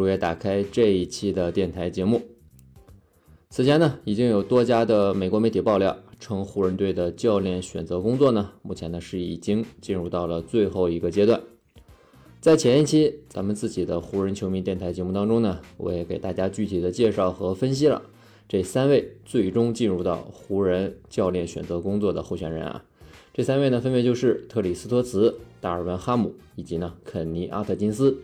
如约打开这一期的电台节目。此前呢，已经有多家的美国媒体爆料称，湖人队的教练选择工作呢，目前呢是已经进入到了最后一个阶段。在前一期咱们自己的湖人球迷电台节目当中呢，我也给大家具体的介绍和分析了这三位最终进入到湖人教练选择工作的候选人啊。这三位呢，分别就是特里斯托茨。达尔文·哈姆以及呢肯尼·阿特金斯。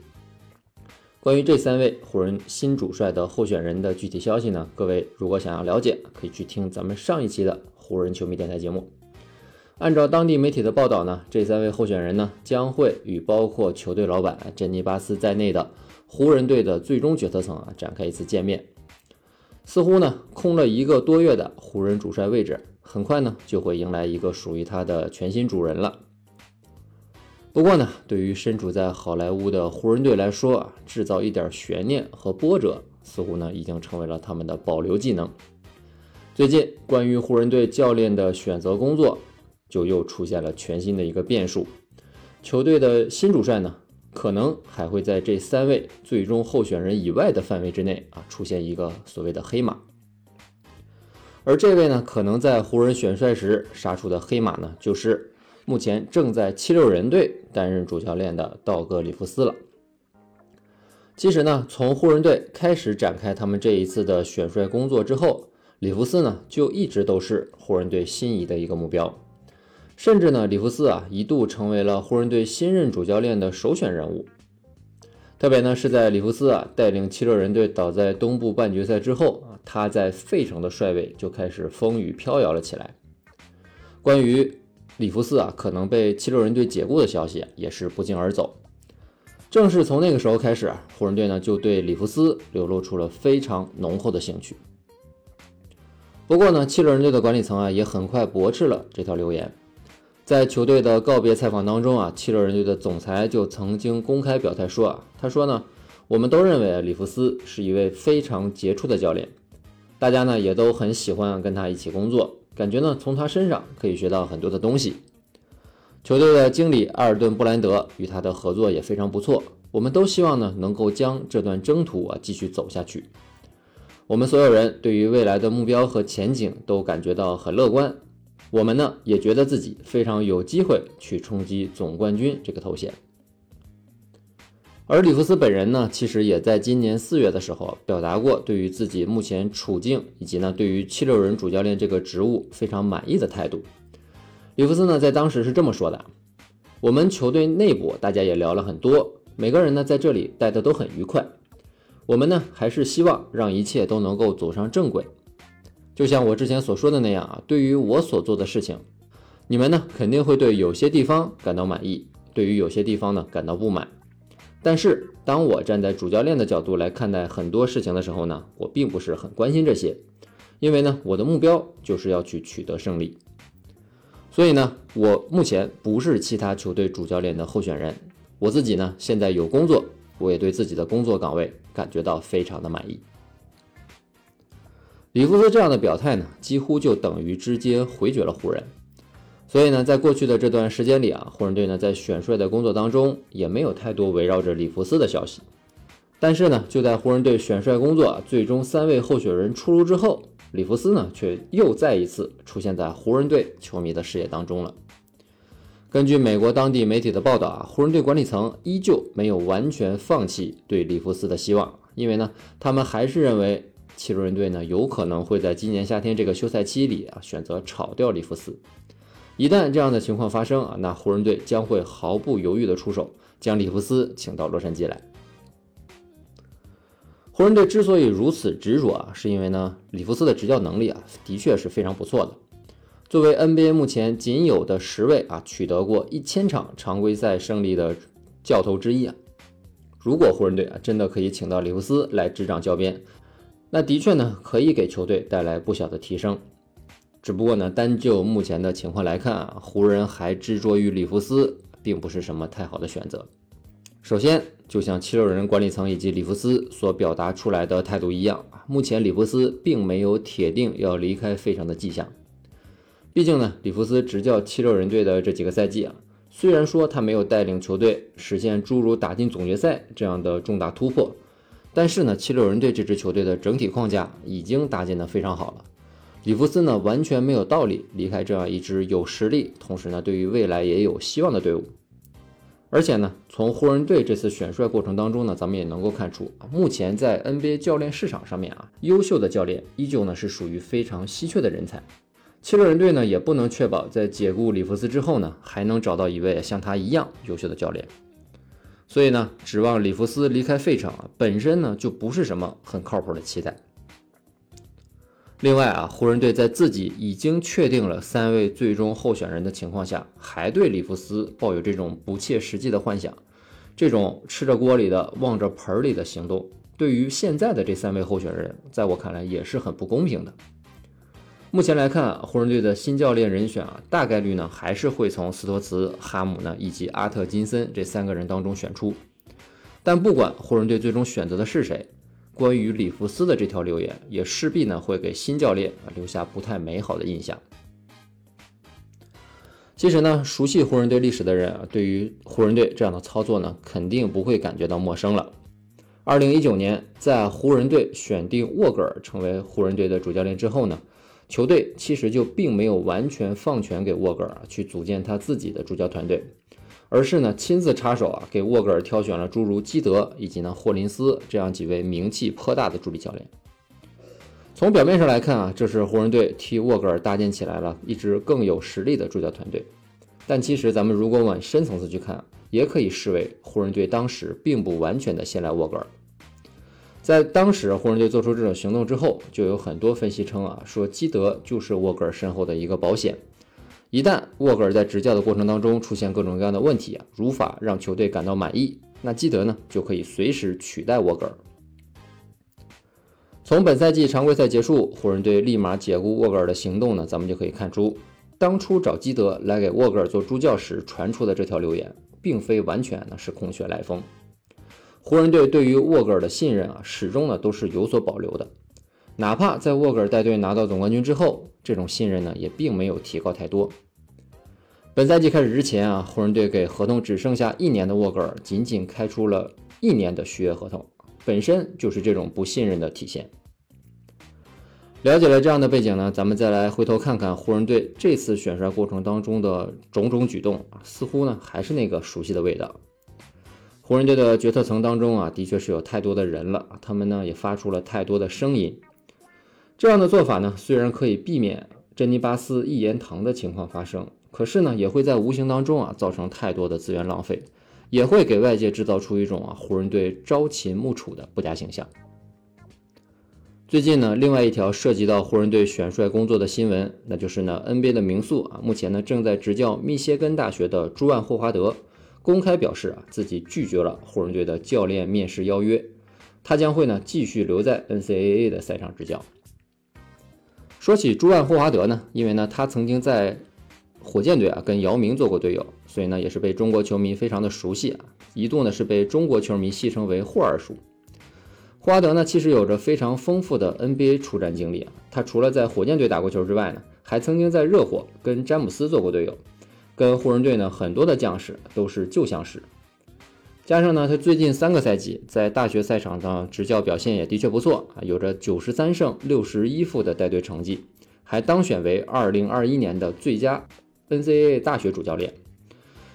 关于这三位湖人新主帅的候选人的具体消息呢，各位如果想要了解，可以去听咱们上一期的湖人球迷电台节目。按照当地媒体的报道呢，这三位候选人呢将会与包括球队老板珍妮·巴斯在内的湖人队的最终决策层啊展开一次见面。似乎呢，空了一个多月的湖人主帅位置，很快呢就会迎来一个属于他的全新主人了。不过呢，对于身处在好莱坞的湖人队来说啊，制造一点悬念和波折，似乎呢已经成为了他们的保留技能。最近，关于湖人队教练的选择工作，就又出现了全新的一个变数。球队的新主帅呢，可能还会在这三位最终候选人以外的范围之内啊，出现一个所谓的黑马。而这位呢，可能在湖人选帅时杀出的黑马呢，就是。目前正在七六人队担任主教练的道格里夫斯了。其实呢，从湖人队开始展开他们这一次的选帅工作之后，里弗斯呢就一直都是湖人队心仪的一个目标，甚至呢，里弗斯啊一度成为了湖人队新任主教练的首选人物。特别呢是在里弗斯啊带领七六人队倒在东部半决赛之后啊，他在费城的帅位就开始风雨飘摇了起来。关于里弗斯啊，可能被七六人队解雇的消息也是不胫而走。正是从那个时候开始，湖人队呢就对里弗斯流露出了非常浓厚的兴趣。不过呢，七六人队的管理层啊也很快驳斥了这条流言。在球队的告别采访当中啊，七六人队的总裁就曾经公开表态说啊，他说呢，我们都认为里弗斯是一位非常杰出的教练，大家呢也都很喜欢跟他一起工作。感觉呢，从他身上可以学到很多的东西。球队的经理阿尔顿·布兰德与他的合作也非常不错。我们都希望呢，能够将这段征途啊继续走下去。我们所有人对于未来的目标和前景都感觉到很乐观。我们呢，也觉得自己非常有机会去冲击总冠军这个头衔。而里弗斯本人呢，其实也在今年四月的时候表达过对于自己目前处境以及呢对于七六人主教练这个职务非常满意的态度。里弗斯呢在当时是这么说的：“我们球队内部大家也聊了很多，每个人呢在这里待的都很愉快。我们呢还是希望让一切都能够走上正轨。就像我之前所说的那样啊，对于我所做的事情，你们呢肯定会对有些地方感到满意，对于有些地方呢感到不满。”但是，当我站在主教练的角度来看待很多事情的时候呢，我并不是很关心这些，因为呢，我的目标就是要去取得胜利。所以呢，我目前不是其他球队主教练的候选人。我自己呢，现在有工作，我也对自己的工作岗位感觉到非常的满意。里弗斯这样的表态呢，几乎就等于直接回绝了湖人。所以呢，在过去的这段时间里啊，湖人队呢在选帅的工作当中也没有太多围绕着里弗斯的消息。但是呢，就在湖人队选帅工作最终三位候选人出炉之后，里弗斯呢却又再一次出现在湖人队球迷的视野当中了。根据美国当地媒体的报道啊，湖人队管理层依旧没有完全放弃对里弗斯的希望，因为呢，他们还是认为七六人队呢有可能会在今年夏天这个休赛期里啊选择炒掉里弗斯。一旦这样的情况发生啊，那湖人队将会毫不犹豫地出手，将里弗斯请到洛杉矶来。湖人队之所以如此执着啊，是因为呢，里弗斯的执教能力啊，的确是非常不错的。作为 NBA 目前仅有的十位啊取得过一千场常规赛胜利的教头之一啊，如果湖人队啊真的可以请到里弗斯来执掌教鞭，那的确呢可以给球队带来不小的提升。只不过呢，单就目前的情况来看啊，湖人还执着于里弗斯，并不是什么太好的选择。首先，就像七六人管理层以及里弗斯所表达出来的态度一样，目前里弗斯并没有铁定要离开费城的迹象。毕竟呢，里弗斯执教七六人队的这几个赛季啊，虽然说他没有带领球队实现诸如打进总决赛这样的重大突破，但是呢，七六人队这支球队的整体框架已经搭建的非常好了。里弗斯呢，完全没有道理离开这样一支有实力，同时呢，对于未来也有希望的队伍。而且呢，从湖人队这次选帅过程当中呢，咱们也能够看出，目前在 NBA 教练市场上面啊，优秀的教练依旧呢是属于非常稀缺的人才。七六人队呢，也不能确保在解雇里弗斯之后呢，还能找到一位像他一样优秀的教练。所以呢，指望里弗斯离开费城啊，本身呢就不是什么很靠谱的期待。另外啊，湖人队在自己已经确定了三位最终候选人的情况下，还对里弗斯抱有这种不切实际的幻想，这种吃着锅里的望着盆里的行动，对于现在的这三位候选人，在我看来也是很不公平的。目前来看，湖人队的新教练人选啊，大概率呢还是会从斯托茨、哈姆呢以及阿特金森这三个人当中选出。但不管湖人队最终选择的是谁。关于里弗斯的这条留言，也势必呢会给新教练啊留下不太美好的印象。其实呢，熟悉湖人队历史的人啊，对于湖人队这样的操作呢，肯定不会感觉到陌生了。二零一九年，在湖人队选定沃格尔成为湖人队的主教练之后呢，球队其实就并没有完全放权给沃格尔去组建他自己的主教团队。而是呢，亲自插手啊，给沃格尔挑选了诸如基德以及呢霍林斯这样几位名气颇大的助理教练。从表面上来看啊，这是湖人队替沃格尔搭建起来了一支更有实力的助教团队。但其实咱们如果往深层次去看，也可以视为湖人队当时并不完全的信赖沃格尔。在当时湖人队做出这种行动之后，就有很多分析称啊，说基德就是沃格尔身后的一个保险。一旦沃格尔在执教的过程当中出现各种各样的问题啊，无法让球队感到满意，那基德呢就可以随时取代沃格尔。从本赛季常规赛结束，湖人队立马解雇沃格尔的行动呢，咱们就可以看出，当初找基德来给沃格尔做助教时传出的这条留言，并非完全呢是空穴来风。湖人队对于沃格尔的信任啊，始终呢都是有所保留的。哪怕在沃格尔带队拿到总冠军之后，这种信任呢也并没有提高太多。本赛季开始之前啊，湖人队给合同只剩下一年的沃格尔仅仅开出了一年的续约合同，本身就是这种不信任的体现。了解了这样的背景呢，咱们再来回头看看湖人队这次选帅过程当中的种种举动啊，似乎呢还是那个熟悉的味道。湖人队的决策层当中啊，的确是有太多的人了，他们呢也发出了太多的声音。这样的做法呢，虽然可以避免珍妮巴斯一言堂的情况发生，可是呢，也会在无形当中啊造成太多的资源浪费，也会给外界制造出一种啊湖人队朝秦暮楚的不佳形象。最近呢，另外一条涉及到湖人队选帅工作的新闻，那就是呢 NBA 的名宿啊，目前呢正在执教密歇根大学的朱万霍华德公开表示啊，自己拒绝了湖人队的教练面试邀约，他将会呢继续留在 NCAA 的赛场执教。说起朱万霍华德呢，因为呢他曾经在火箭队啊跟姚明做过队友，所以呢也是被中国球迷非常的熟悉啊，一度呢是被中国球迷戏称为霍二叔。霍华德呢其实有着非常丰富的 NBA 出战经历啊，他除了在火箭队打过球之外呢，还曾经在热火跟詹姆斯做过队友，跟湖人队呢很多的将士都是旧相识。加上呢，他最近三个赛季在大学赛场上执教表现也的确不错啊，有着九十三胜六十一负的带队成绩，还当选为二零二一年的最佳 NCAA 大学主教练。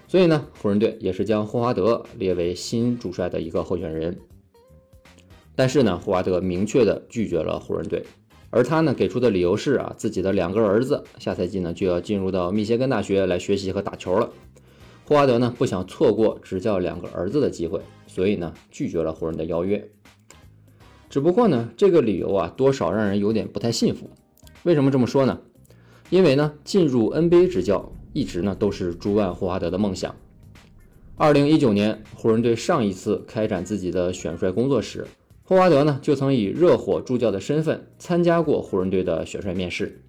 所以呢，湖人队也是将霍华德列为新主帅的一个候选人。但是呢，霍华德明确的拒绝了湖人队，而他呢给出的理由是啊，自己的两个儿子下赛季呢就要进入到密歇根大学来学习和打球了。霍华德呢不想错过执教两个儿子的机会，所以呢拒绝了湖人的邀约。只不过呢这个理由啊多少让人有点不太信服。为什么这么说呢？因为呢进入 NBA 执教一直呢都是朱万霍华德的梦想。二零一九年，湖人队上一次开展自己的选帅工作时，霍华德呢就曾以热火助教的身份参加过湖人队的选帅面试。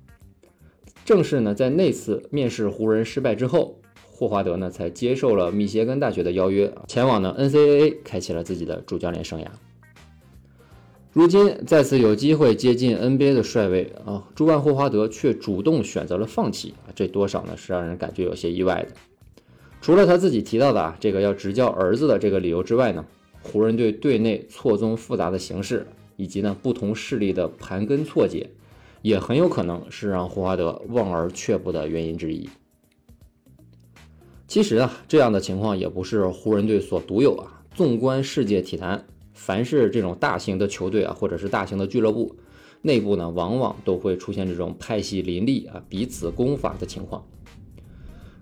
正是呢在那次面试湖人失败之后，霍华德呢才接受了密歇根大学的邀约，前往呢 NCAA 开启了自己的主教练生涯。如今再次有机会接近 NBA 的帅位啊，朱万霍华德却主动选择了放弃啊，这多少呢是让人感觉有些意外的。除了他自己提到的啊这个要执教儿子的这个理由之外呢，湖人队队内错综复杂的形势以及呢不同势力的盘根错节，也很有可能是让霍华德望而却步的原因之一。其实啊，这样的情况也不是湖人队所独有啊，纵观世界体坛。凡是这种大型的球队啊，或者是大型的俱乐部，内部呢，往往都会出现这种派系林立啊、彼此攻伐的情况。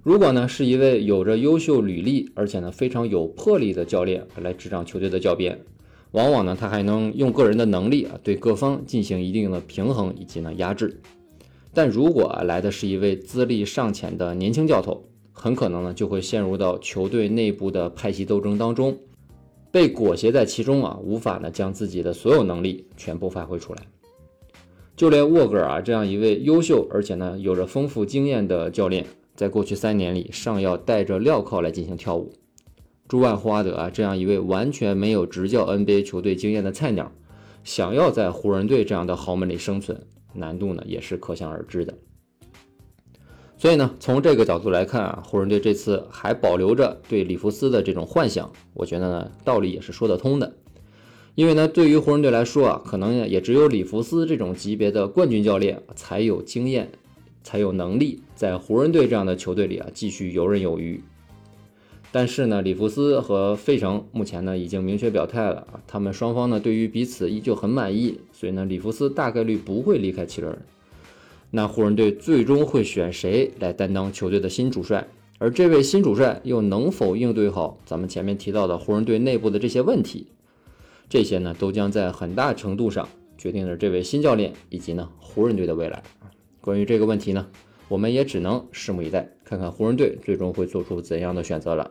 如果呢，是一位有着优秀履历，而且呢非常有魄力的教练来执掌球队的教鞭，往往呢他还能用个人的能力啊，对各方进行一定的平衡以及呢压制。但如果啊来的是一位资历尚浅的年轻教头，很可能呢就会陷入到球队内部的派系斗争当中。被裹挟在其中啊，无法呢将自己的所有能力全部发挥出来。就连沃格尔啊这样一位优秀而且呢有着丰富经验的教练，在过去三年里尚要带着镣铐来进行跳舞。朱万霍华德啊这样一位完全没有执教 NBA 球队经验的菜鸟，想要在湖人队这样的豪门里生存，难度呢也是可想而知的。所以呢，从这个角度来看啊，湖人队这次还保留着对里弗斯的这种幻想，我觉得呢，道理也是说得通的。因为呢，对于湖人队来说啊，可能也只有里弗斯这种级别的冠军教练才有经验，才有能力在湖人队这样的球队里啊继续游刃有余。但是呢，里弗斯和费城目前呢已经明确表态了啊，他们双方呢对于彼此依旧很满意，所以呢，里弗斯大概率不会离开奇人。那湖人队最终会选谁来担当球队的新主帅？而这位新主帅又能否应对好咱们前面提到的湖人队内部的这些问题？这些呢，都将在很大程度上决定着这位新教练以及呢湖人队的未来关于这个问题呢，我们也只能拭目以待，看看湖人队最终会做出怎样的选择了。